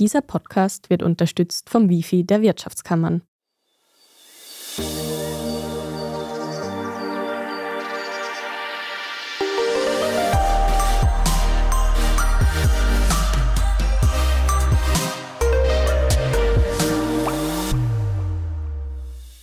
Dieser Podcast wird unterstützt vom Wifi der Wirtschaftskammern.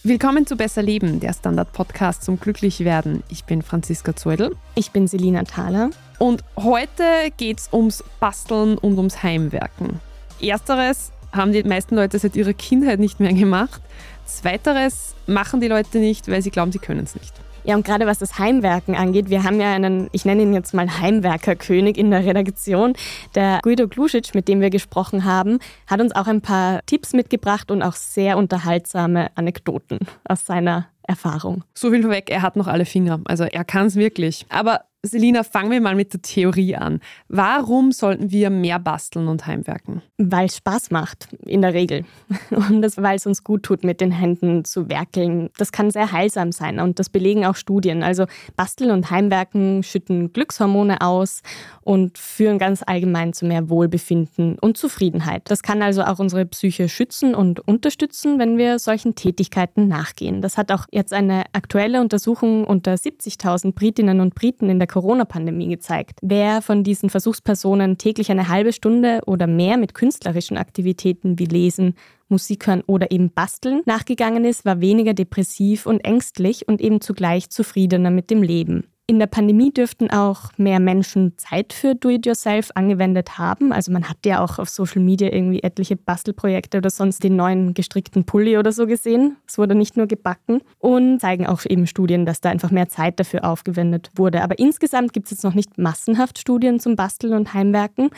Willkommen zu Besser Leben, der Standard-Podcast zum Glücklichwerden. Ich bin Franziska Zeudel. Ich bin Selina Thaler. Und heute geht es ums Basteln und ums Heimwerken. Ersteres haben die meisten Leute seit ihrer Kindheit nicht mehr gemacht. Zweiteres machen die Leute nicht, weil sie glauben, sie können es nicht. Ja, und gerade was das Heimwerken angeht, wir haben ja einen, ich nenne ihn jetzt mal Heimwerkerkönig in der Redaktion. Der Guido Glusic, mit dem wir gesprochen haben, hat uns auch ein paar Tipps mitgebracht und auch sehr unterhaltsame Anekdoten aus seiner Erfahrung. So viel vorweg, er hat noch alle Finger. Also er kann es wirklich. Aber Selina, fangen wir mal mit der Theorie an. Warum sollten wir mehr basteln und heimwerken? Weil es Spaß macht, in der Regel. Und weil es uns gut tut, mit den Händen zu werkeln. Das kann sehr heilsam sein und das belegen auch Studien. Also Basteln und Heimwerken schütten Glückshormone aus und führen ganz allgemein zu mehr Wohlbefinden und Zufriedenheit. Das kann also auch unsere Psyche schützen und unterstützen, wenn wir solchen Tätigkeiten nachgehen. Das hat auch jetzt eine aktuelle Untersuchung unter 70.000 Britinnen und Briten in der Corona-Pandemie gezeigt. Wer von diesen Versuchspersonen täglich eine halbe Stunde oder mehr mit künstlerischen Aktivitäten wie Lesen, Musik hören oder eben basteln nachgegangen ist, war weniger depressiv und ängstlich und eben zugleich zufriedener mit dem Leben. In der Pandemie dürften auch mehr Menschen Zeit für Do-it-yourself angewendet haben. Also man hat ja auch auf Social Media irgendwie etliche Bastelprojekte oder sonst den neuen gestrickten Pulli oder so gesehen. Es wurde nicht nur gebacken und zeigen auch eben Studien, dass da einfach mehr Zeit dafür aufgewendet wurde. Aber insgesamt gibt es jetzt noch nicht massenhaft Studien zum Basteln und Heimwerken.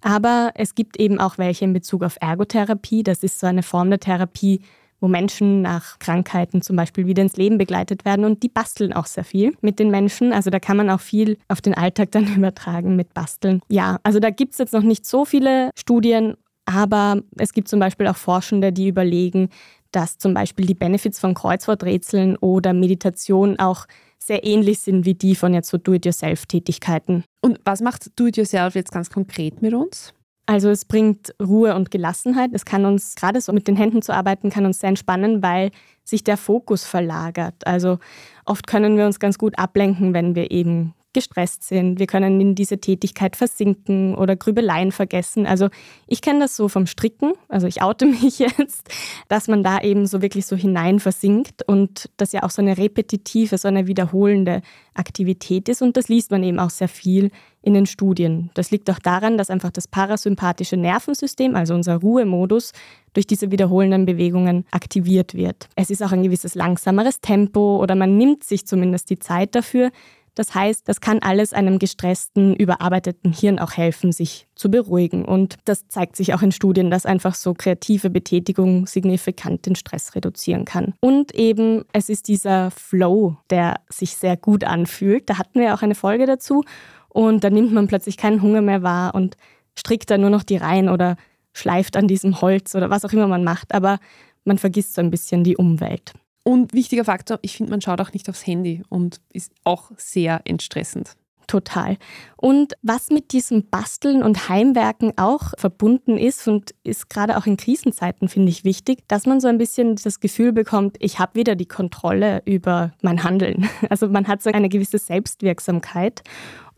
Aber es gibt eben auch welche in Bezug auf Ergotherapie. Das ist so eine Form der Therapie, wo Menschen nach Krankheiten zum Beispiel wieder ins Leben begleitet werden und die basteln auch sehr viel mit den Menschen. Also da kann man auch viel auf den Alltag dann übertragen mit Basteln. Ja, also da gibt es jetzt noch nicht so viele Studien, aber es gibt zum Beispiel auch Forschende, die überlegen, dass zum Beispiel die Benefits von Kreuzworträtseln oder Meditation auch sehr ähnlich sind wie die von jetzt so Do-it-yourself-Tätigkeiten. Und was macht Do-it-yourself jetzt ganz konkret mit uns? Also es bringt Ruhe und Gelassenheit. Es kann uns, gerade so mit den Händen zu arbeiten, kann uns sehr entspannen, weil sich der Fokus verlagert. Also oft können wir uns ganz gut ablenken, wenn wir eben gestresst sind. Wir können in diese Tätigkeit versinken oder Grübeleien vergessen. Also ich kenne das so vom Stricken, also ich oute mich jetzt, dass man da eben so wirklich so hinein versinkt und das ja auch so eine repetitive, so eine wiederholende Aktivität ist und das liest man eben auch sehr viel in den Studien. Das liegt auch daran, dass einfach das parasympathische Nervensystem, also unser Ruhemodus, durch diese wiederholenden Bewegungen aktiviert wird. Es ist auch ein gewisses langsameres Tempo oder man nimmt sich zumindest die Zeit dafür, das heißt, das kann alles einem gestressten, überarbeiteten Hirn auch helfen, sich zu beruhigen. Und das zeigt sich auch in Studien, dass einfach so kreative Betätigung signifikant den Stress reduzieren kann. Und eben, es ist dieser Flow, der sich sehr gut anfühlt. Da hatten wir auch eine Folge dazu. Und da nimmt man plötzlich keinen Hunger mehr wahr und strickt da nur noch die Reihen oder schleift an diesem Holz oder was auch immer man macht. Aber man vergisst so ein bisschen die Umwelt. Und wichtiger Faktor, ich finde, man schaut auch nicht aufs Handy und ist auch sehr entstressend. Total. Und was mit diesem Basteln und Heimwerken auch verbunden ist und ist gerade auch in Krisenzeiten, finde ich wichtig, dass man so ein bisschen das Gefühl bekommt, ich habe wieder die Kontrolle über mein Handeln. Also man hat so eine gewisse Selbstwirksamkeit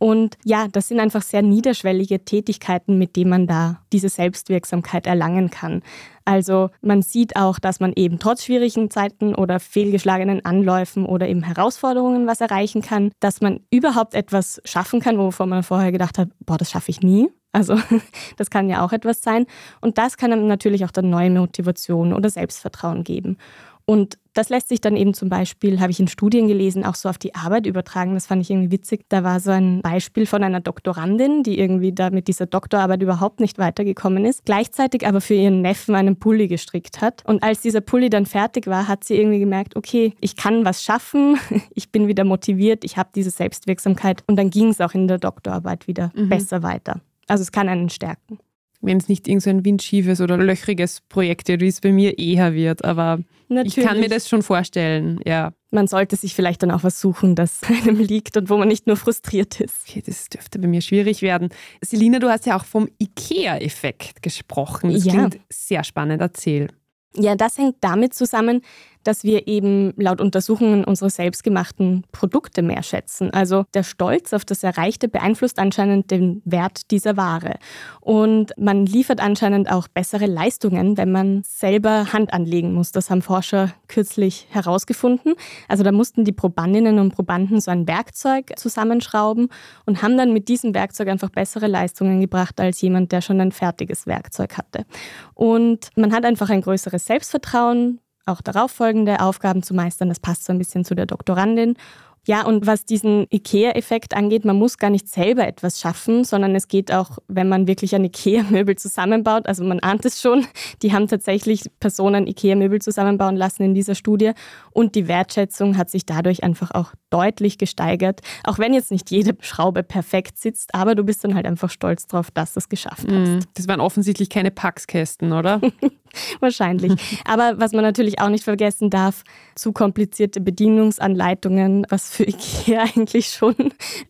und ja, das sind einfach sehr niederschwellige Tätigkeiten, mit denen man da diese Selbstwirksamkeit erlangen kann. Also man sieht auch, dass man eben trotz schwierigen Zeiten oder fehlgeschlagenen Anläufen oder eben Herausforderungen was erreichen kann, dass man überhaupt etwas schaffen kann, wovon man vorher gedacht hat, boah, das schaffe ich nie. Also das kann ja auch etwas sein. Und das kann einem natürlich auch dann neue Motivation oder Selbstvertrauen geben. Und das lässt sich dann eben zum Beispiel, habe ich in Studien gelesen, auch so auf die Arbeit übertragen. Das fand ich irgendwie witzig. Da war so ein Beispiel von einer Doktorandin, die irgendwie da mit dieser Doktorarbeit überhaupt nicht weitergekommen ist, gleichzeitig aber für ihren Neffen einen Pulli gestrickt hat. Und als dieser Pulli dann fertig war, hat sie irgendwie gemerkt, okay, ich kann was schaffen, ich bin wieder motiviert, ich habe diese Selbstwirksamkeit. Und dann ging es auch in der Doktorarbeit wieder mhm. besser weiter. Also es kann einen stärken wenn es nicht irgendein so windschiefes oder löchriges Projekt ist, wie es bei mir eher wird. Aber Natürlich. ich kann mir das schon vorstellen, ja. man sollte sich vielleicht dann auch was suchen, das einem liegt und wo man nicht nur frustriert ist. Okay, das dürfte bei mir schwierig werden. Selina, du hast ja auch vom IKEA-Effekt gesprochen. Das ja. klingt sehr spannend. Erzähl. Ja, das hängt damit zusammen, dass wir eben laut Untersuchungen unsere selbstgemachten Produkte mehr schätzen. Also der Stolz auf das Erreichte beeinflusst anscheinend den Wert dieser Ware. Und man liefert anscheinend auch bessere Leistungen, wenn man selber Hand anlegen muss. Das haben Forscher kürzlich herausgefunden. Also da mussten die Probandinnen und Probanden so ein Werkzeug zusammenschrauben und haben dann mit diesem Werkzeug einfach bessere Leistungen gebracht als jemand, der schon ein fertiges Werkzeug hatte. Und man hat einfach ein größeres Selbstvertrauen, auch darauffolgende Aufgaben zu meistern. Das passt so ein bisschen zu der Doktorandin. Ja, und was diesen IKEA-Effekt angeht, man muss gar nicht selber etwas schaffen, sondern es geht auch, wenn man wirklich ein IKEA-Möbel zusammenbaut. Also man ahnt es schon, die haben tatsächlich Personen IKEA-Möbel zusammenbauen lassen in dieser Studie. Und die Wertschätzung hat sich dadurch einfach auch deutlich gesteigert. Auch wenn jetzt nicht jede Schraube perfekt sitzt, aber du bist dann halt einfach stolz drauf, dass du es geschafft hast. Mm, das waren offensichtlich keine Packskästen, oder? Wahrscheinlich. Aber was man natürlich auch nicht vergessen darf, zu komplizierte Bedienungsanleitungen, was für IKEA eigentlich schon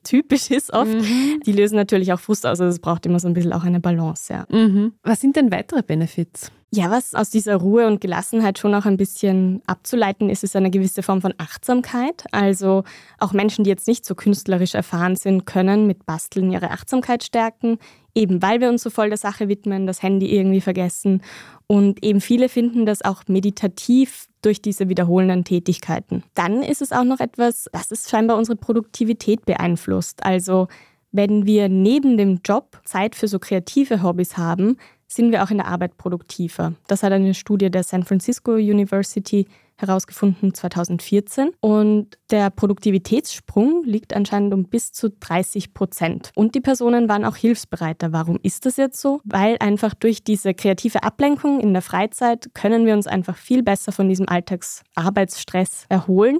typisch ist oft, mhm. die lösen natürlich auch Frust aus. Also es braucht immer so ein bisschen auch eine Balance. Ja. Mhm. Was sind denn weitere Benefits? Ja, was aus dieser Ruhe und Gelassenheit schon auch ein bisschen abzuleiten ist, ist eine gewisse Form von Achtsamkeit. Also auch Menschen, die jetzt nicht so künstlerisch erfahren sind, können mit Basteln ihre Achtsamkeit stärken, eben weil wir uns so voll der Sache widmen, das Handy irgendwie vergessen. Und eben viele finden das auch meditativ durch diese wiederholenden Tätigkeiten. Dann ist es auch noch etwas, das ist scheinbar unsere Produktivität beeinflusst. Also wenn wir neben dem Job Zeit für so kreative Hobbys haben, sind wir auch in der Arbeit produktiver. Das hat eine Studie der San Francisco University herausgefunden 2014. Und der Produktivitätssprung liegt anscheinend um bis zu 30 Prozent. Und die Personen waren auch hilfsbereiter. Warum ist das jetzt so? Weil einfach durch diese kreative Ablenkung in der Freizeit können wir uns einfach viel besser von diesem Alltagsarbeitsstress erholen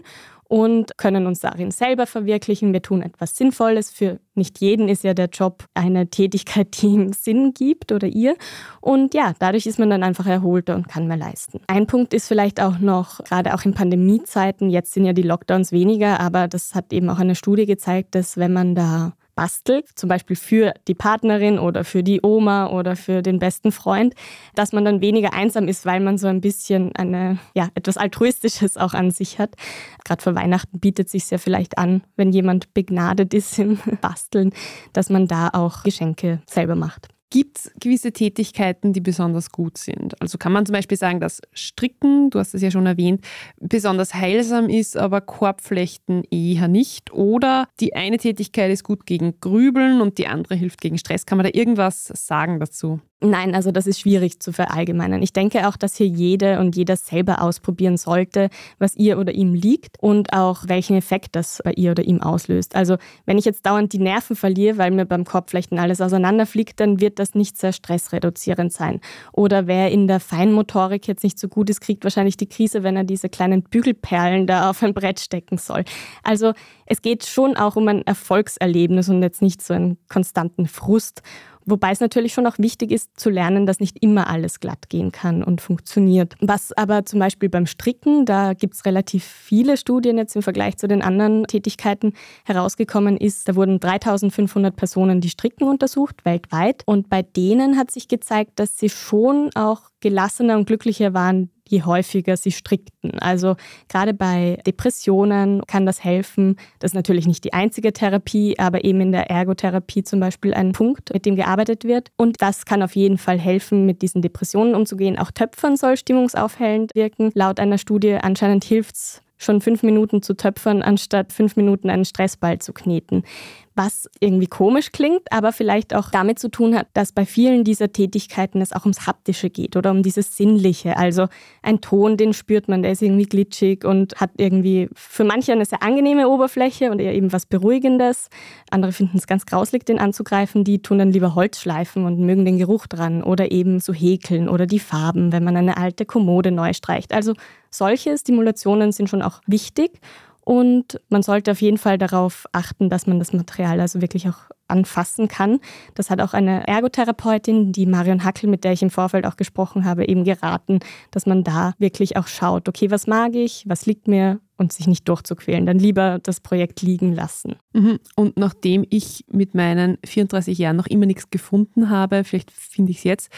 und können uns darin selber verwirklichen. Wir tun etwas Sinnvolles. Für nicht jeden ist ja der Job eine Tätigkeit, die ihm Sinn gibt oder ihr. Und ja, dadurch ist man dann einfach erholter und kann mehr leisten. Ein Punkt ist vielleicht auch noch, gerade auch in Pandemiezeiten, jetzt sind ja die Lockdowns weniger, aber das hat eben auch eine Studie gezeigt, dass wenn man da bastelt, zum Beispiel für die Partnerin oder für die Oma oder für den besten Freund, dass man dann weniger einsam ist, weil man so ein bisschen eine, ja, etwas Altruistisches auch an sich hat. Gerade für Weihnachten bietet sich ja vielleicht an, wenn jemand begnadet ist im Basteln, dass man da auch Geschenke selber macht. Gibt es gewisse Tätigkeiten, die besonders gut sind? Also kann man zum Beispiel sagen, dass Stricken, du hast es ja schon erwähnt, besonders heilsam ist, aber Korbflechten eher nicht? Oder die eine Tätigkeit ist gut gegen Grübeln und die andere hilft gegen Stress? Kann man da irgendwas sagen dazu? Nein, also das ist schwierig zu verallgemeinern. Ich denke auch, dass hier jede und jeder selber ausprobieren sollte, was ihr oder ihm liegt und auch welchen Effekt das bei ihr oder ihm auslöst. Also wenn ich jetzt dauernd die Nerven verliere, weil mir beim Korbflechten alles auseinanderfliegt, dann wird das nicht sehr stressreduzierend sein. Oder wer in der Feinmotorik jetzt nicht so gut ist, kriegt wahrscheinlich die Krise, wenn er diese kleinen Bügelperlen da auf ein Brett stecken soll. Also es geht schon auch um ein Erfolgserlebnis und jetzt nicht so einen konstanten Frust. Wobei es natürlich schon auch wichtig ist zu lernen, dass nicht immer alles glatt gehen kann und funktioniert. Was aber zum Beispiel beim Stricken, da gibt es relativ viele Studien jetzt im Vergleich zu den anderen Tätigkeiten herausgekommen ist, da wurden 3500 Personen die Stricken untersucht weltweit und bei denen hat sich gezeigt, dass sie schon auch gelassener und glücklicher waren, je häufiger sie strickten. Also gerade bei Depressionen kann das helfen. Das ist natürlich nicht die einzige Therapie, aber eben in der Ergotherapie zum Beispiel ein Punkt, mit dem gearbeitet wird. Und das kann auf jeden Fall helfen, mit diesen Depressionen umzugehen. Auch Töpfern soll stimmungsaufhellend wirken. Laut einer Studie anscheinend hilft es schon fünf Minuten zu töpfern, anstatt fünf Minuten einen Stressball zu kneten was irgendwie komisch klingt, aber vielleicht auch damit zu tun hat, dass bei vielen dieser Tätigkeiten es auch ums Haptische geht oder um dieses Sinnliche. Also ein Ton, den spürt man, der ist irgendwie glitschig und hat irgendwie für manche eine sehr angenehme Oberfläche und eher eben was Beruhigendes. Andere finden es ganz grauslig, den anzugreifen. Die tun dann lieber Holz schleifen und mögen den Geruch dran oder eben so häkeln oder die Farben, wenn man eine alte Kommode neu streicht. Also solche Stimulationen sind schon auch wichtig. Und man sollte auf jeden Fall darauf achten, dass man das Material also wirklich auch anfassen kann. Das hat auch eine Ergotherapeutin, die Marion Hackel, mit der ich im Vorfeld auch gesprochen habe, eben geraten, dass man da wirklich auch schaut, okay, was mag ich, was liegt mir und sich nicht durchzuquälen. Dann lieber das Projekt liegen lassen. Mhm. Und nachdem ich mit meinen 34 Jahren noch immer nichts gefunden habe, vielleicht finde ich es jetzt,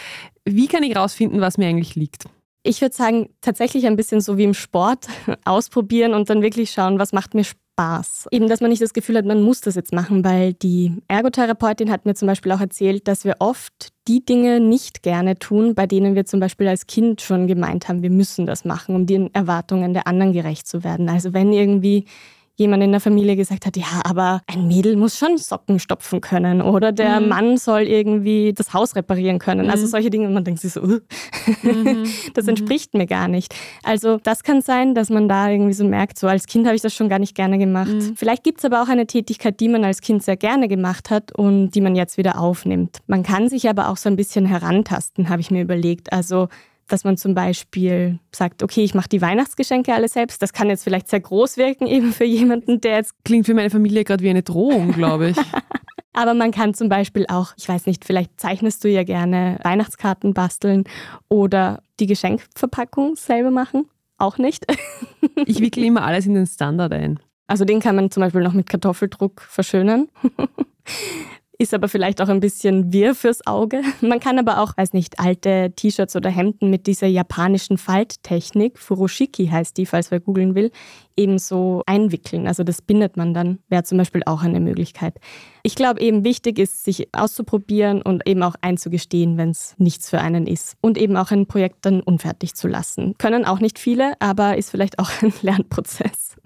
wie kann ich rausfinden, was mir eigentlich liegt? Ich würde sagen, tatsächlich ein bisschen so wie im Sport, ausprobieren und dann wirklich schauen, was macht mir Spaß. Eben, dass man nicht das Gefühl hat, man muss das jetzt machen, weil die Ergotherapeutin hat mir zum Beispiel auch erzählt, dass wir oft die Dinge nicht gerne tun, bei denen wir zum Beispiel als Kind schon gemeint haben, wir müssen das machen, um den Erwartungen der anderen gerecht zu werden. Also wenn irgendwie jemand in der Familie gesagt hat, ja, aber ein Mädel muss schon Socken stopfen können oder der mhm. Mann soll irgendwie das Haus reparieren können. Also mhm. Also solche Dinge, und man denkt sich so, uh, mhm. das entspricht mir gar nicht. Also das kann sein, dass man da irgendwie so merkt, so als Kind habe ich das schon gar nicht gerne gemacht. Mhm. Vielleicht gibt es aber auch eine Tätigkeit, die man als Kind sehr gerne gemacht hat und die man jetzt wieder aufnimmt. Man kann sich aber auch so ein bisschen herantasten, habe ich mir überlegt. Also dass man zum Beispiel sagt, okay, ich mache die Weihnachtsgeschenke alle selbst. Das kann jetzt vielleicht sehr groß wirken, eben für jemanden, der jetzt. Klingt für meine Familie gerade wie eine Drohung, glaube ich. Aber man kann zum Beispiel auch, ich weiß nicht, vielleicht zeichnest du ja gerne Weihnachtskarten basteln oder die Geschenkverpackung selber machen. Auch nicht. ich wickle immer alles in den Standard ein. Also den kann man zum Beispiel noch mit Kartoffeldruck verschönern ist aber vielleicht auch ein bisschen wirr fürs Auge. Man kann aber auch, weiß nicht, alte T-Shirts oder Hemden mit dieser japanischen Falttechnik, Furoshiki heißt die, falls wer googeln will, ebenso einwickeln. Also das bindet man dann, wäre zum Beispiel auch eine Möglichkeit. Ich glaube eben wichtig ist, sich auszuprobieren und eben auch einzugestehen, wenn es nichts für einen ist. Und eben auch ein Projekt dann unfertig zu lassen. Können auch nicht viele, aber ist vielleicht auch ein Lernprozess,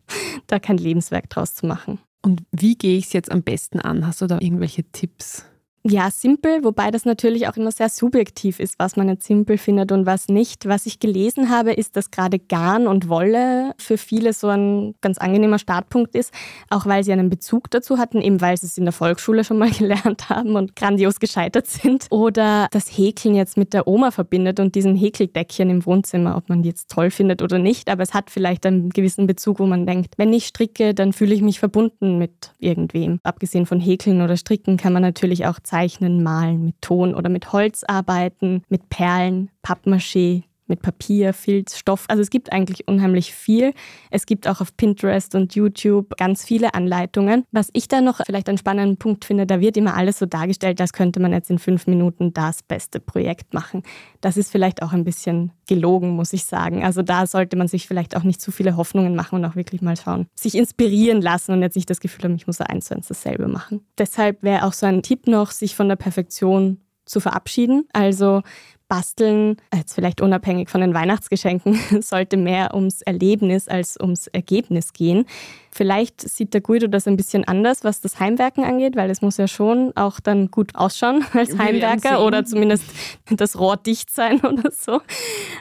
da kein Lebenswerk draus zu machen. Und wie gehe ich es jetzt am besten an? Hast du da irgendwelche Tipps? Ja, simpel, wobei das natürlich auch immer sehr subjektiv ist, was man jetzt simpel findet und was nicht. Was ich gelesen habe, ist, dass gerade Garn und Wolle für viele so ein ganz angenehmer Startpunkt ist, auch weil sie einen Bezug dazu hatten, eben weil sie es in der Volksschule schon mal gelernt haben und grandios gescheitert sind. Oder das Häkeln jetzt mit der Oma verbindet und diesen Häkeldeckchen im Wohnzimmer, ob man die jetzt toll findet oder nicht, aber es hat vielleicht einen gewissen Bezug, wo man denkt, wenn ich stricke, dann fühle ich mich verbunden mit irgendwem. Abgesehen von Häkeln oder Stricken kann man natürlich auch Zeichnen, Malen, mit Ton oder mit Holz arbeiten, mit Perlen, Pappmaché, mit Papier, Filz, Stoff. Also es gibt eigentlich unheimlich viel. Es gibt auch auf Pinterest und YouTube ganz viele Anleitungen. Was ich da noch vielleicht einen spannenden Punkt finde, da wird immer alles so dargestellt, als könnte man jetzt in fünf Minuten das beste Projekt machen. Das ist vielleicht auch ein bisschen gelogen, muss ich sagen. Also da sollte man sich vielleicht auch nicht zu viele Hoffnungen machen und auch wirklich mal schauen, sich inspirieren lassen und jetzt nicht das Gefühl haben, ich muss eins zu eins dasselbe machen. Deshalb wäre auch so ein Tipp noch, sich von der Perfektion zu verabschieden. Also Basteln, jetzt vielleicht unabhängig von den Weihnachtsgeschenken, sollte mehr ums Erlebnis als ums Ergebnis gehen. Vielleicht sieht der Guido das ein bisschen anders, was das Heimwerken angeht, weil es muss ja schon auch dann gut ausschauen als Heimwerker oder zumindest das Rohr dicht sein oder so.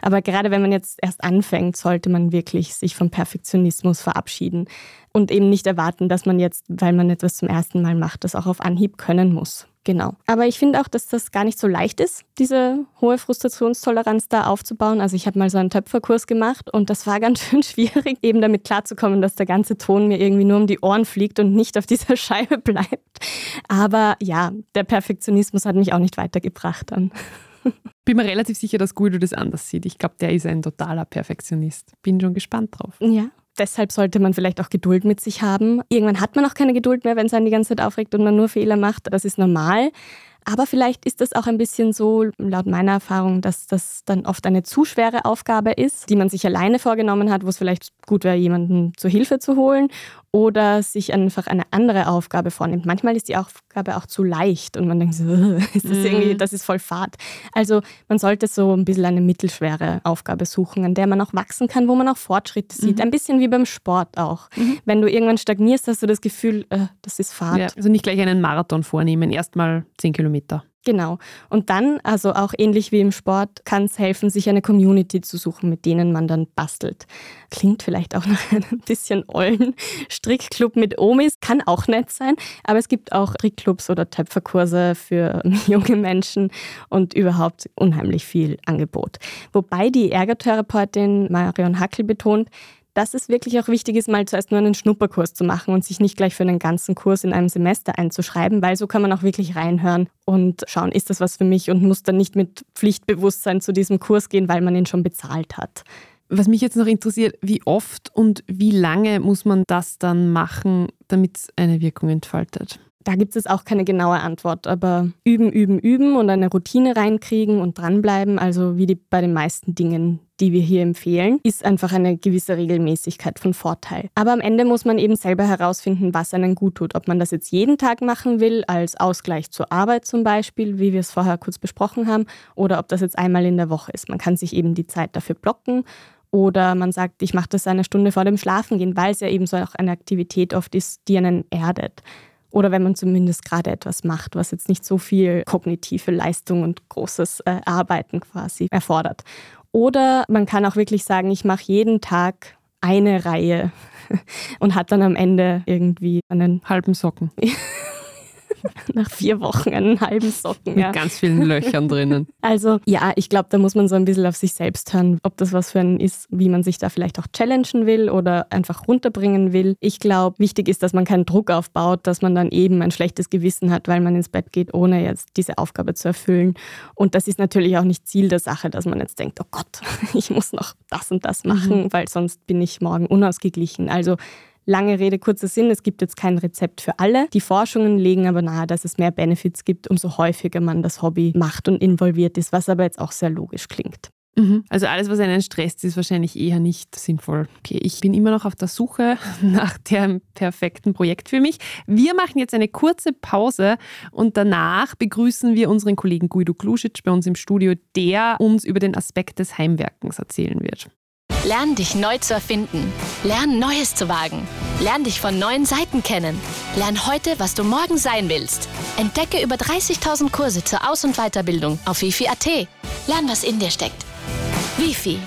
Aber gerade wenn man jetzt erst anfängt, sollte man wirklich sich vom Perfektionismus verabschieden und eben nicht erwarten, dass man jetzt, weil man etwas zum ersten Mal macht, das auch auf Anhieb können muss. Genau. Aber ich finde auch, dass das gar nicht so leicht ist, diese hohe Frustrationstoleranz da aufzubauen. Also ich habe mal so einen Töpferkurs gemacht und das war ganz schön schwierig, eben damit klarzukommen, dass der ganze Ton mir irgendwie nur um die Ohren fliegt und nicht auf dieser Scheibe bleibt. Aber ja, der Perfektionismus hat mich auch nicht weitergebracht dann. Bin mir relativ sicher, dass Guido das anders sieht. Ich glaube, der ist ein totaler Perfektionist. Bin schon gespannt drauf. Ja, deshalb sollte man vielleicht auch Geduld mit sich haben. Irgendwann hat man auch keine Geduld mehr, wenn es einen die ganze Zeit aufregt und man nur Fehler macht. Das ist normal. Aber vielleicht ist das auch ein bisschen so, laut meiner Erfahrung, dass das dann oft eine zu schwere Aufgabe ist, die man sich alleine vorgenommen hat, wo es vielleicht gut wäre, jemanden zur Hilfe zu holen oder sich einfach eine andere Aufgabe vornimmt. Manchmal ist die Aufgabe auch zu leicht und man denkt so, ist das, irgendwie, mhm. das ist voll fad. Also man sollte so ein bisschen eine mittelschwere Aufgabe suchen, an der man auch wachsen kann, wo man auch Fortschritte sieht. Mhm. Ein bisschen wie beim Sport auch. Mhm. Wenn du irgendwann stagnierst, hast du das Gefühl, äh, das ist fad. Ja, also nicht gleich einen Marathon vornehmen, erstmal zehn Kilometer. Genau. Und dann, also auch ähnlich wie im Sport, kann es helfen, sich eine Community zu suchen, mit denen man dann bastelt. Klingt vielleicht auch nach einem bisschen ollen Strickclub mit Omis, kann auch nett sein, aber es gibt auch Strickclubs oder Töpferkurse für junge Menschen und überhaupt unheimlich viel Angebot. Wobei die Ergotherapeutin Marion Hackel betont, dass es wirklich auch wichtig ist, mal zuerst nur einen Schnupperkurs zu machen und sich nicht gleich für einen ganzen Kurs in einem Semester einzuschreiben, weil so kann man auch wirklich reinhören und schauen, ist das was für mich und muss dann nicht mit Pflichtbewusstsein zu diesem Kurs gehen, weil man ihn schon bezahlt hat. Was mich jetzt noch interessiert, wie oft und wie lange muss man das dann machen, damit es eine Wirkung entfaltet? Da gibt es auch keine genaue Antwort, aber üben, üben, üben und eine Routine reinkriegen und dranbleiben, also wie die, bei den meisten Dingen, die wir hier empfehlen, ist einfach eine gewisse Regelmäßigkeit von Vorteil. Aber am Ende muss man eben selber herausfinden, was einen gut tut. Ob man das jetzt jeden Tag machen will, als Ausgleich zur Arbeit zum Beispiel, wie wir es vorher kurz besprochen haben, oder ob das jetzt einmal in der Woche ist. Man kann sich eben die Zeit dafür blocken oder man sagt, ich mache das eine Stunde vor dem Schlafengehen, weil es ja eben so auch eine Aktivität oft ist, die einen erdet. Oder wenn man zumindest gerade etwas macht, was jetzt nicht so viel kognitive Leistung und großes äh, Arbeiten quasi erfordert. Oder man kann auch wirklich sagen, ich mache jeden Tag eine Reihe und hat dann am Ende irgendwie einen halben Socken. nach vier Wochen einen halben Socken. Mit ja. ganz vielen Löchern drinnen. Also ja, ich glaube, da muss man so ein bisschen auf sich selbst hören, ob das was für einen ist, wie man sich da vielleicht auch challengen will oder einfach runterbringen will. Ich glaube, wichtig ist, dass man keinen Druck aufbaut, dass man dann eben ein schlechtes Gewissen hat, weil man ins Bett geht, ohne jetzt diese Aufgabe zu erfüllen. Und das ist natürlich auch nicht Ziel der Sache, dass man jetzt denkt, oh Gott, ich muss noch das und das machen, mhm. weil sonst bin ich morgen unausgeglichen. Also Lange Rede, kurzer Sinn, es gibt jetzt kein Rezept für alle. Die Forschungen legen aber nahe, dass es mehr Benefits gibt, umso häufiger man das Hobby macht und involviert ist, was aber jetzt auch sehr logisch klingt. Mhm. Also alles, was einen stresst, ist wahrscheinlich eher nicht sinnvoll. Okay, ich bin immer noch auf der Suche nach dem perfekten Projekt für mich. Wir machen jetzt eine kurze Pause und danach begrüßen wir unseren Kollegen Guido Klusic bei uns im Studio, der uns über den Aspekt des Heimwerkens erzählen wird. Lern dich neu zu erfinden. Lern Neues zu wagen. Lern dich von neuen Seiten kennen. Lern heute, was du morgen sein willst. Entdecke über 30.000 Kurse zur Aus- und Weiterbildung auf wifi.at. Lern, was in dir steckt. Wifi.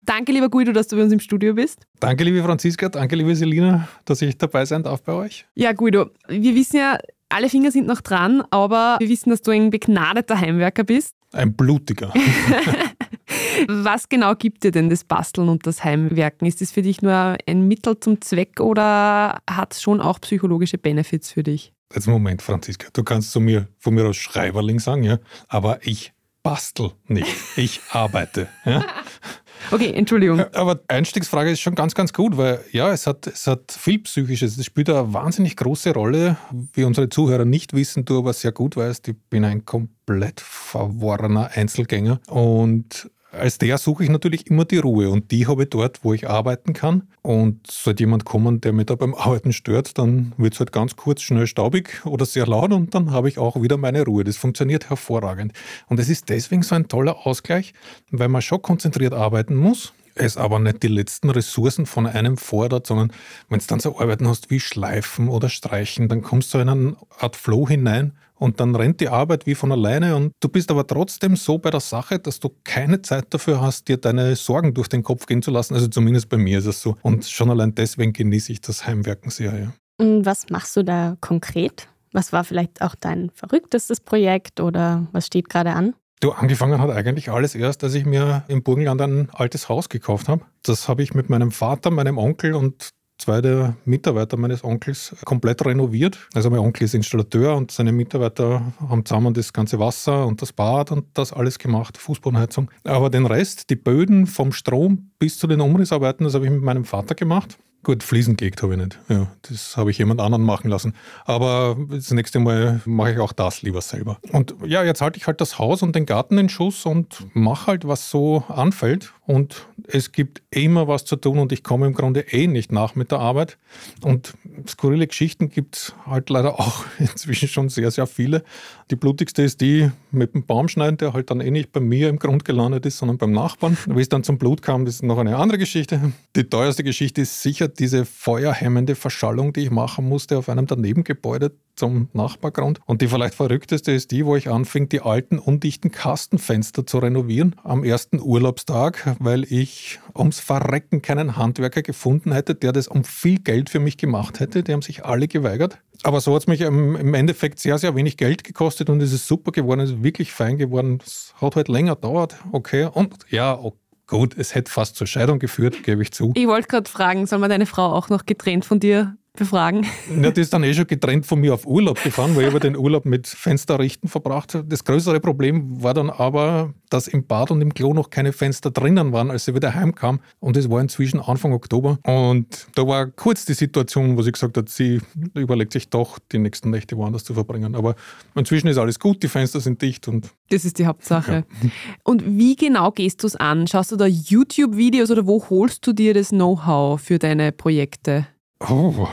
Danke, lieber Guido, dass du bei uns im Studio bist. Danke, liebe Franziska. Danke, liebe Selina, dass ich dabei sein darf bei euch. Ja, Guido, wir wissen ja, alle Finger sind noch dran, aber wir wissen, dass du ein begnadeter Heimwerker bist. Ein blutiger. Was genau gibt dir denn das Basteln und das Heimwerken? Ist das für dich nur ein Mittel zum Zweck oder hat es schon auch psychologische Benefits für dich? Jetzt Moment, Franziska, du kannst zu mir von mir aus Schreiberling sagen, ja, aber ich bastel nicht, ich arbeite. Ja? Okay, Entschuldigung. Aber Einstiegsfrage ist schon ganz, ganz gut, weil ja, es hat, es hat viel Psychisches. Es spielt eine wahnsinnig große Rolle, wie unsere Zuhörer nicht wissen, du aber sehr gut weißt, ich bin ein komplett verworrener Einzelgänger und als der suche ich natürlich immer die Ruhe und die habe ich dort, wo ich arbeiten kann. Und sollte jemand kommen, der mich da beim Arbeiten stört, dann wird es halt ganz kurz schnell staubig oder sehr laut und dann habe ich auch wieder meine Ruhe. Das funktioniert hervorragend. Und es ist deswegen so ein toller Ausgleich, weil man schon konzentriert arbeiten muss es aber nicht die letzten Ressourcen von einem fordert, sondern wenn du dann so Arbeiten hast wie Schleifen oder Streichen, dann kommst du in eine Art Flow hinein und dann rennt die Arbeit wie von alleine und du bist aber trotzdem so bei der Sache, dass du keine Zeit dafür hast, dir deine Sorgen durch den Kopf gehen zu lassen. Also zumindest bei mir ist es so. Und schon allein deswegen genieße ich das Heimwerken sehr. Ja. Und was machst du da konkret? Was war vielleicht auch dein verrücktestes Projekt oder was steht gerade an? Du, angefangen hat eigentlich alles erst, als ich mir im Burgenland ein altes Haus gekauft habe. Das habe ich mit meinem Vater, meinem Onkel und zwei der Mitarbeiter meines Onkels komplett renoviert. Also mein Onkel ist Installateur und seine Mitarbeiter haben zusammen das ganze Wasser und das Bad und das alles gemacht, Fußbodenheizung. Aber den Rest, die Böden vom Strom bis zu den Umrissarbeiten, das habe ich mit meinem Vater gemacht. Gut, Fliesen gelegt habe ich nicht. Ja, das habe ich jemand anderen machen lassen. Aber das nächste Mal mache ich auch das lieber selber. Und ja, jetzt halte ich halt das Haus und den Garten in Schuss und mache halt, was so anfällt. Und es gibt immer was zu tun und ich komme im Grunde eh nicht nach mit der Arbeit. Und skurrile Geschichten gibt es halt leider auch inzwischen schon sehr, sehr viele. Die blutigste ist die mit dem Baumschneiden, der halt dann eh nicht bei mir im Grund gelandet ist, sondern beim Nachbarn. Wie es dann zum Blut kam, das ist noch eine andere Geschichte. Die teuerste Geschichte ist sicher diese feuerhemmende Verschallung, die ich machen musste auf einem Danebengebäude zum Nachbargrund. Und die vielleicht verrückteste ist die, wo ich anfing, die alten, undichten Kastenfenster zu renovieren am ersten Urlaubstag, weil ich ums Verrecken keinen Handwerker gefunden hätte, der das um viel Geld für mich gemacht hätte. Die haben sich alle geweigert. Aber so hat es mich im Endeffekt sehr, sehr wenig Geld gekostet und es ist super geworden, es ist wirklich fein geworden. Es hat halt länger dauert, okay. Und ja, okay Gut, es hätte fast zur Scheidung geführt, gebe ich zu. Ich wollte gerade fragen, soll man deine Frau auch noch getrennt von dir befragen? Ja, die ist dann eh schon getrennt von mir auf Urlaub gefahren, weil ich aber den Urlaub mit Fensterrichten verbracht habe. Das größere Problem war dann aber, dass im Bad und im Klo noch keine Fenster drinnen waren, als sie wieder heimkam. Und es war inzwischen Anfang Oktober. Und da war kurz die Situation, wo sie gesagt hat, sie überlegt sich doch, die nächsten Nächte woanders zu verbringen. Aber inzwischen ist alles gut, die Fenster sind dicht und. Das ist die Hauptsache. Ja. Und wie genau gehst du es an? Schaust du da YouTube-Videos oder wo holst du dir das Know-how für deine Projekte? Oh,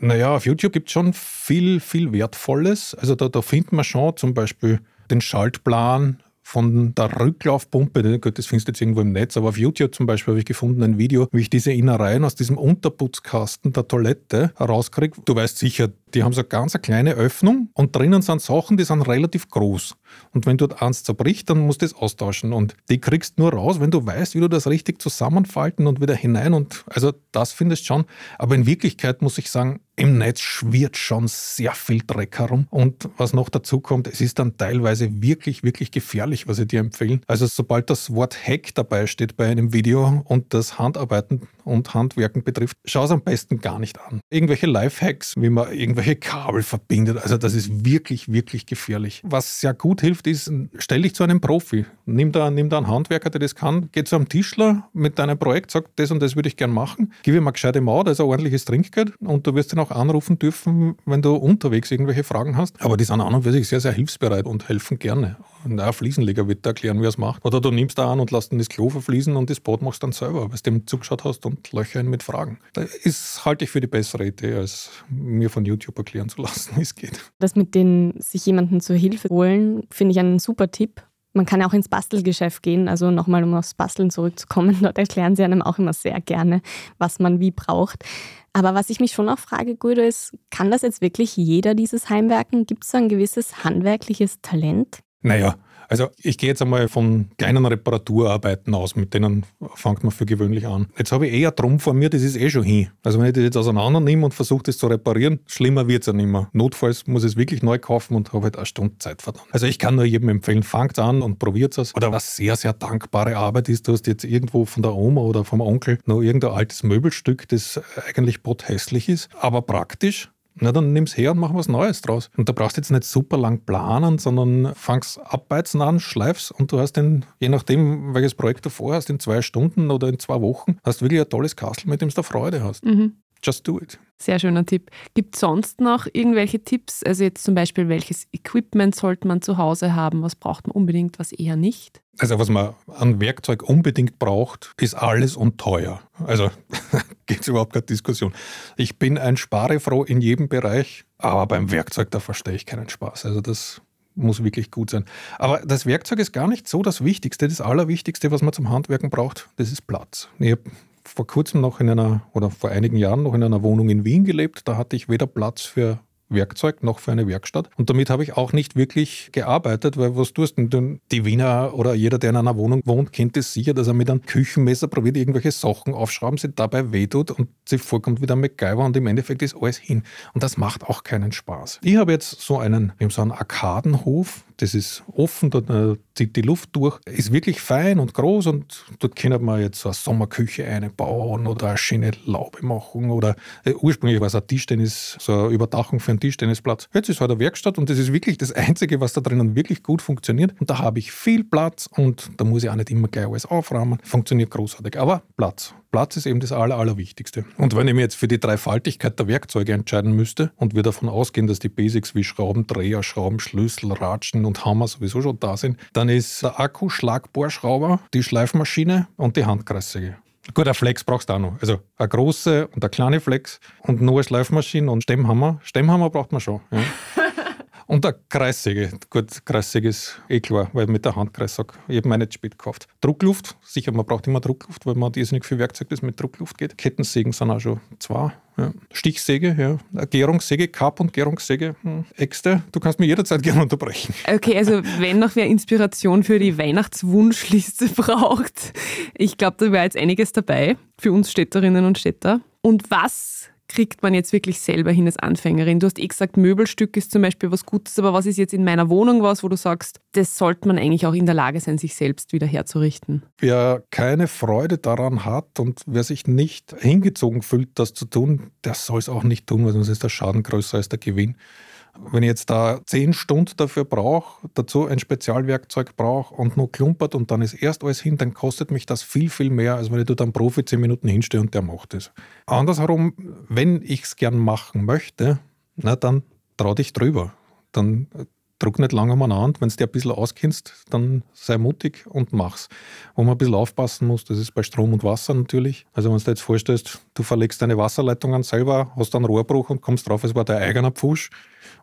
naja, auf YouTube gibt es schon viel, viel Wertvolles. Also da, da findet man schon zum Beispiel den Schaltplan von der Rücklaufpumpe, gut, das findest du jetzt irgendwo im Netz, aber auf YouTube zum Beispiel habe ich gefunden ein Video, wie ich diese Innereien aus diesem Unterputzkasten der Toilette herauskriege. Du weißt sicher, die haben so eine ganz kleine Öffnung und drinnen sind Sachen, die sind relativ groß. Und wenn dort eins zerbricht, dann musst du es austauschen. Und die kriegst nur raus, wenn du weißt, wie du das richtig zusammenfalten und wieder hinein. Und also das findest du schon. Aber in Wirklichkeit muss ich sagen, im Netz schwirrt schon sehr viel Dreck herum. Und was noch dazu kommt, es ist dann teilweise wirklich, wirklich gefährlich, was ich dir empfehle. Also sobald das Wort Hack dabei steht bei einem Video und das Handarbeiten und Handwerken betrifft, schau es am besten gar nicht an. Irgendwelche Lifehacks, wie man irgendwelche Kabel verbindet, also das ist wirklich, wirklich gefährlich. Was sehr gut hilft, ist, stell dich zu einem Profi. Nimm da, nimm da einen Handwerker, der das kann. Geh zu einem Tischler mit deinem Projekt, sag, das und das würde ich gern machen. Gib ihm eine gescheite Maut, also ein ordentliches Trinkgeld und du wirst ihn auch anrufen dürfen, wenn du unterwegs irgendwelche Fragen hast. Aber die sind an und für sich sehr, sehr hilfsbereit und helfen gerne. Und auch ein Fliesenleger wird dir erklären, wie er es macht. Oder du nimmst da an und lässt ihn das Klo verfließen und das Bad machst dann selber, weil du dem zugeschaut hast und löcher ihn mit Fragen. Das ist, halte ich für die bessere Idee, als mir von YouTube erklären zu lassen, wie es geht. Das mit den sich jemanden zur Hilfe holen, finde ich einen super Tipp. Man kann auch ins Bastelgeschäft gehen, also nochmal, um aufs Basteln zurückzukommen. Dort erklären sie einem auch immer sehr gerne, was man wie braucht. Aber was ich mich schon auch frage, Guido, ist, kann das jetzt wirklich jeder dieses Heimwerken? Gibt es so ein gewisses handwerkliches Talent? Naja, also ich gehe jetzt einmal von kleinen Reparaturarbeiten aus, mit denen fängt man für gewöhnlich an. Jetzt habe ich eher drum vor mir, das ist eh schon hin. Also wenn ich das jetzt auseinander nehme und versuche das zu reparieren, schlimmer wird es ja nicht mehr. Notfalls muss ich es wirklich neu kaufen und habe halt eine Stunde Zeit verdammt. Also ich kann nur jedem empfehlen, fangt an und probiert es. Oder was sehr, sehr dankbare Arbeit ist, du hast jetzt irgendwo von der Oma oder vom Onkel noch irgendein altes Möbelstück, das eigentlich hässlich ist, aber praktisch na, dann nimm's her und mach was Neues draus. Und da brauchst du jetzt nicht super lang planen, sondern fangst abbeizen an, schleifst und du hast den, je nachdem, welches Projekt du vorhast, in zwei Stunden oder in zwei Wochen, hast wirklich ein tolles Kastel, mit dem du Freude hast. Mhm. Just do it. Sehr schöner Tipp. Gibt es sonst noch irgendwelche Tipps? Also jetzt zum Beispiel, welches Equipment sollte man zu Hause haben? Was braucht man unbedingt, was eher nicht? Also was man an Werkzeug unbedingt braucht, ist alles und teuer. Also gibt es überhaupt keine Diskussion. Ich bin ein Sparefroh in jedem Bereich, aber beim Werkzeug, da verstehe ich keinen Spaß. Also das muss wirklich gut sein. Aber das Werkzeug ist gar nicht so das Wichtigste. Das Allerwichtigste, was man zum Handwerken braucht, das ist Platz. Ich habe vor kurzem noch in einer, oder vor einigen Jahren noch in einer Wohnung in Wien gelebt. Da hatte ich weder Platz für Werkzeug noch für eine Werkstatt. Und damit habe ich auch nicht wirklich gearbeitet, weil was tust du? Die Wiener oder jeder, der in einer Wohnung wohnt, kennt es sicher, dass er mit einem Küchenmesser probiert, irgendwelche Sachen aufschrauben, sie dabei wehtut und sie vorkommt wieder MacGyver und im Endeffekt ist alles hin. Und das macht auch keinen Spaß. Ich habe jetzt so einen, so einen Arkadenhof, das ist offen, äh, zieht die Luft durch. Ist wirklich fein und groß und dort können wir jetzt eine Sommerküche einbauen oder eine schöne Laube machen oder äh, ursprünglich war es ein Tischtennis, so eine Überdachung für einen Tischtennisplatz. Jetzt ist es halt eine Werkstatt und das ist wirklich das Einzige, was da drinnen wirklich gut funktioniert. Und da habe ich viel Platz und da muss ich auch nicht immer gleich alles aufräumen. Funktioniert großartig. Aber Platz. Platz ist eben das Aller, Allerwichtigste. Und wenn ich mich jetzt für die Dreifaltigkeit der Werkzeuge entscheiden müsste und wir davon ausgehen, dass die Basics wie Schraubendreher, Schraubenschlüssel, Ratschen und Hammer sowieso schon da sind, dann ist der Akku, Schlagbohrschrauber, die Schleifmaschine und die Handkreissäge. Gut, ein Flex brauchst du auch noch. Also eine große und eine kleine Flex und nur eine Schleifmaschine und Stemmhammer. Stemmhammer braucht man schon. Ja. Und eine Kreissäge. Gut, Kreissäge ist eh klar, weil mit der Hand Kreissäge, ich habe meine spät gekauft. Druckluft, sicher, man braucht immer Druckluft, weil man hat irrsinnig viel Werkzeug, das mit Druckluft geht. Kettensägen sind auch schon zwei. Ja. Stichsäge, ja. Gärungssäge, Kap- und Gärungssäge, hm. Äxte. Du kannst mich jederzeit gerne unterbrechen. Okay, also wenn noch wer Inspiration für die Weihnachtswunschliste braucht, ich glaube, da wäre jetzt einiges dabei für uns Städterinnen und Städter. Und was kriegt man jetzt wirklich selber hin als Anfängerin? Du hast eh gesagt, Möbelstück ist zum Beispiel was Gutes, aber was ist jetzt in meiner Wohnung was, wo du sagst, das sollte man eigentlich auch in der Lage sein, sich selbst wieder herzurichten? Wer keine Freude daran hat und wer sich nicht hingezogen fühlt, das zu tun, der soll es auch nicht tun, weil sonst ist der Schaden größer als der Gewinn. Wenn ich jetzt da zehn Stunden dafür brauche, dazu ein Spezialwerkzeug brauche und nur klumpert und dann ist erst alles hin, dann kostet mich das viel, viel mehr, als wenn ich dort einen Profi zehn Minuten hinstehe und der macht es. Andersherum, wenn ich es gern machen möchte, na, dann trau dich drüber. Dann druck nicht lange mal an. Wenn du dir ein bisschen auskennst, dann sei mutig und mach's. Wo man ein bisschen aufpassen muss, das ist bei Strom und Wasser natürlich. Also wenn du dir jetzt vorstellst, du verlegst deine Wasserleitungen selber, hast einen Rohrbruch und kommst drauf, es war dein eigener Pfusch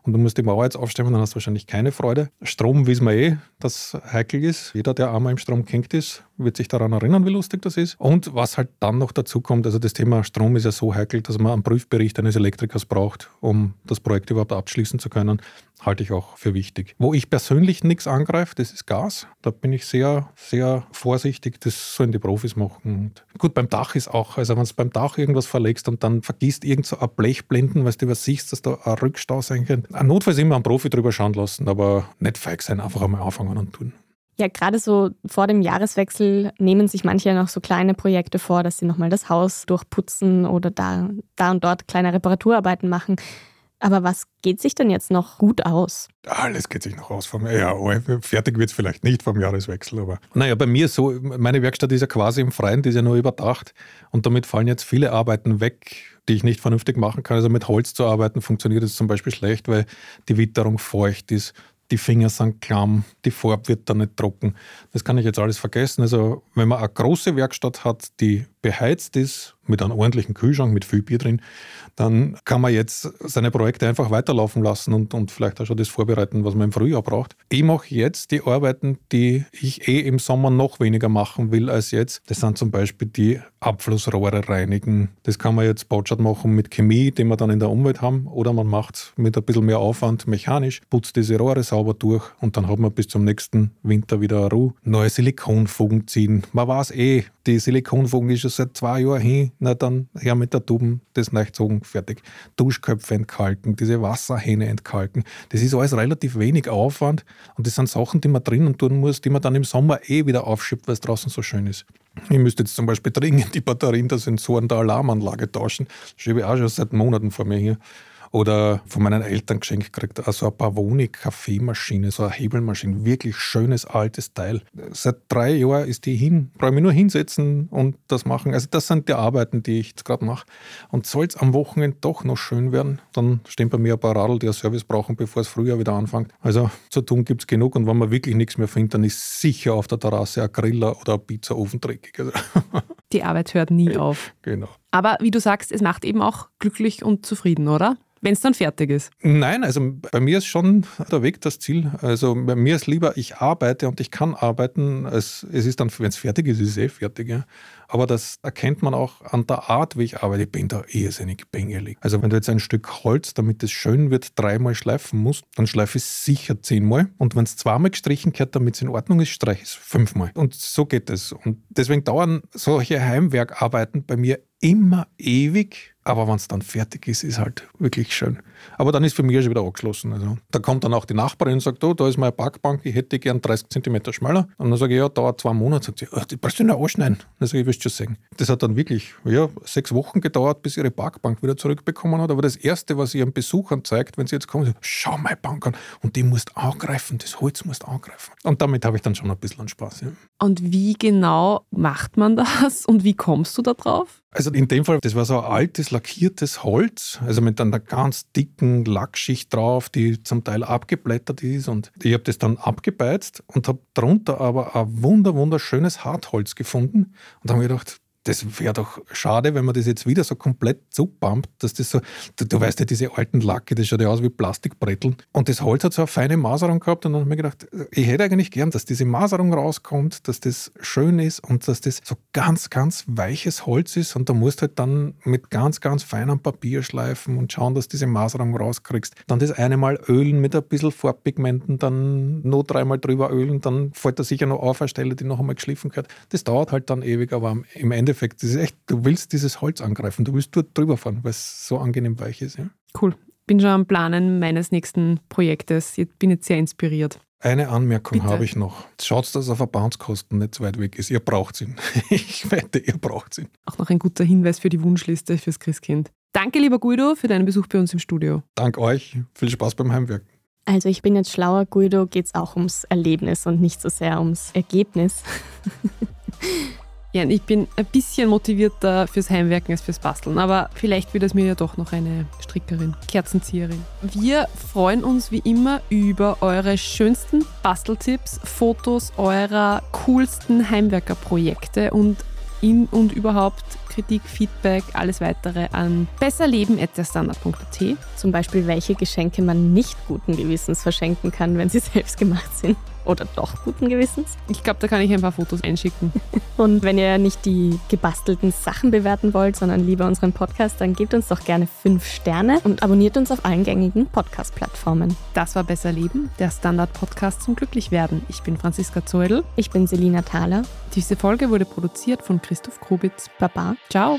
und du musst die Mauer jetzt aufstemmen, dann hast du wahrscheinlich keine Freude. Strom wissen wir eh, dass heikel ist. Jeder, der einmal im Strom gehängt ist, wird sich daran erinnern, wie lustig das ist. Und was halt dann noch dazu kommt, also das Thema Strom ist ja so heikel, dass man einen Prüfbericht eines Elektrikers braucht, um das Projekt überhaupt abschließen zu können, halte ich auch für wichtig. Wo ich persönlich nichts angreife, das ist Gas. Da bin ich sehr, sehr vorsichtig. Das sollen die Profis machen. Gut, beim Dach ist auch, also wenn du beim Dach irgendwas verlegst und dann vergisst irgend so ein Blechblenden, weil du übersiehst, dass da ein Rückstau sein kann. Ein Notfalls immer einen Profi drüber schauen lassen, aber nicht feig sein, einfach einmal anfangen und tun. Ja, gerade so vor dem Jahreswechsel nehmen sich manche noch so kleine Projekte vor, dass sie nochmal das Haus durchputzen oder da, da und dort kleine Reparaturarbeiten machen. Aber was geht sich denn jetzt noch gut aus? Alles geht sich noch aus. Vom, ja, fertig wird es vielleicht nicht vom Jahreswechsel, aber naja, bei mir so, meine Werkstatt ist ja quasi im Freien, die ist ja nur überdacht und damit fallen jetzt viele Arbeiten weg, die ich nicht vernünftig machen kann. Also mit Holz zu arbeiten funktioniert jetzt zum Beispiel schlecht, weil die Witterung feucht ist die Finger sind klamm, die Farbe wird dann nicht trocken. Das kann ich jetzt alles vergessen. Also wenn man eine große Werkstatt hat, die beheizt ist, mit einem ordentlichen Kühlschrank, mit viel Bier drin, dann kann man jetzt seine Projekte einfach weiterlaufen lassen und, und vielleicht auch schon das vorbereiten, was man im Frühjahr braucht. Ich mache jetzt die Arbeiten, die ich eh im Sommer noch weniger machen will als jetzt. Das sind zum Beispiel die Abflussrohre reinigen. Das kann man jetzt Bautschat machen mit Chemie, die wir dann in der Umwelt haben, oder man macht es mit ein bisschen mehr Aufwand mechanisch, putzt diese Rohre sauber durch und dann hat man bis zum nächsten Winter wieder Ruhe. Neue Silikonfugen ziehen. Man weiß eh, die Silikonfugen ist schon seit zwei Jahren hin, na dann her mit der Tuben, das nachgezogen, fertig. Duschköpfe entkalken, diese Wasserhähne entkalken. Das ist alles relativ wenig Aufwand und das sind Sachen, die man drinnen tun muss, die man dann im Sommer eh wieder aufschiebt, weil es draußen so schön ist. Ich müsste jetzt zum Beispiel dringend die Batterien der Sensoren der Alarmanlage tauschen. Das schiebe ich auch schon seit Monaten vor mir hier oder von meinen Eltern geschenkt gekriegt, also eine Pavoni Kaffeemaschine, so eine Hebelmaschine, wirklich schönes altes Teil. Seit drei Jahren ist die hin, brauche ich mich nur hinsetzen und das machen. Also das sind die Arbeiten, die ich jetzt gerade mache. Und soll es am Wochenende doch noch schön werden, dann stehen bei mir ein paar Radl, die ein Service brauchen, bevor es Frühjahr wieder anfängt. Also zu tun gibt es genug und wenn man wirklich nichts mehr findet, dann ist sicher auf der Terrasse ein Griller oder ein Pizzaofen dreckig. Also die Arbeit hört nie auf. Genau. Aber wie du sagst, es macht eben auch glücklich und zufrieden, oder? wenn es dann fertig ist? Nein, also bei mir ist schon der Weg das Ziel. Also bei mir ist lieber, ich arbeite und ich kann arbeiten. Als, es ist dann, wenn es fertig ist, ist es eh fertig. Ja. Aber das erkennt man auch an der Art, wie ich arbeite. Ich bin da irrsinnig bängelig. Also wenn du jetzt ein Stück Holz, damit es schön wird, dreimal schleifen musst, dann schleife ich es sicher zehnmal. Und wenn es zweimal gestrichen gehört, damit es in Ordnung ist, streiche ich es fünfmal. Und so geht es. Und deswegen dauern solche Heimwerkarbeiten bei mir immer ewig aber wenn es dann fertig ist, ist halt wirklich schön. Aber dann ist für mich schon wieder abgeschlossen. Also, da kommt dann auch die Nachbarin und sagt, oh, da ist meine Parkbank, ich hätte gern 30 cm schmaler. Und dann sage ich, ja, dauert zwei Monate. Sagt sie, oh, die brauchst du nicht anschneiden. Dann sage ich, wirst schon sehen. Das hat dann wirklich ja, sechs Wochen gedauert, bis ihre Parkbank wieder zurückbekommen hat. Aber das Erste, was sie ihren Besuchern zeigt, wenn sie jetzt kommen, ist, schau meine Bank an. Und die musst angreifen, das Holz musst angreifen. Und damit habe ich dann schon ein bisschen Spaß. Ja. Und wie genau macht man das und wie kommst du da drauf? Also in dem Fall, das war so ein altes, lackiertes Holz, also mit einer ganz dicken Lackschicht drauf, die zum Teil abgeblättert ist. Und ich habe das dann abgebeizt und habe darunter aber ein wunder, wunderschönes Hartholz gefunden. Und habe ich gedacht, das wäre doch schade, wenn man das jetzt wieder so komplett zupampt, dass das so, du, du, weißt ja, diese alten Lacke, das schaut ja aus wie Plastikbretteln. Und das Holz hat so eine feine Maserung gehabt und dann habe ich mir gedacht, ich hätte eigentlich gern, dass diese Maserung rauskommt, dass das schön ist und dass das so ganz, ganz weiches Holz ist und da musst du halt dann mit ganz, ganz feinem Papier schleifen und schauen, dass diese Maserung rauskriegst. Dann das eine Mal ölen mit ein bisschen Farbpigmenten, dann noch dreimal drüber ölen, dann fällt da sicher noch auf eine Stelle, die noch einmal geschliffen gehört. Das dauert halt dann ewig, aber im Ende Endeffekt, das ist echt, du willst dieses Holz angreifen, du willst dort drüber fahren, weil es so angenehm weich ist. Ja? Cool. Bin schon am Planen meines nächsten Projektes. Ich bin jetzt sehr inspiriert. Eine Anmerkung habe ich noch. Schaut, dass er Verbandskosten nicht zu weit weg ist. Ihr braucht ihn. Ich wette, ihr braucht ihn. Auch noch ein guter Hinweis für die Wunschliste fürs Christkind. Danke, lieber Guido, für deinen Besuch bei uns im Studio. Dank euch. Viel Spaß beim Heimwerk. Also ich bin jetzt schlauer, Guido, geht es auch ums Erlebnis und nicht so sehr ums Ergebnis. Ja, ich bin ein bisschen motivierter fürs Heimwerken als fürs Basteln, aber vielleicht wird es mir ja doch noch eine Strickerin, Kerzenzieherin. Wir freuen uns wie immer über eure schönsten Basteltipps, Fotos eurer coolsten Heimwerkerprojekte und in und überhaupt Kritik, Feedback, alles weitere an besserleben.at. Zum Beispiel, welche Geschenke man nicht guten Gewissens verschenken kann, wenn sie selbst gemacht sind oder doch guten Gewissens. Ich glaube, da kann ich ein paar Fotos einschicken. Und wenn ihr nicht die gebastelten Sachen bewerten wollt, sondern lieber unseren Podcast, dann gebt uns doch gerne fünf Sterne und abonniert uns auf allen gängigen Podcast-Plattformen. Das war Besser Leben, der Standard-Podcast zum Glücklichwerden. Ich bin Franziska Zeudel. Ich bin Selina Thaler. Diese Folge wurde produziert von Christoph Krubitz. Baba. Ciao.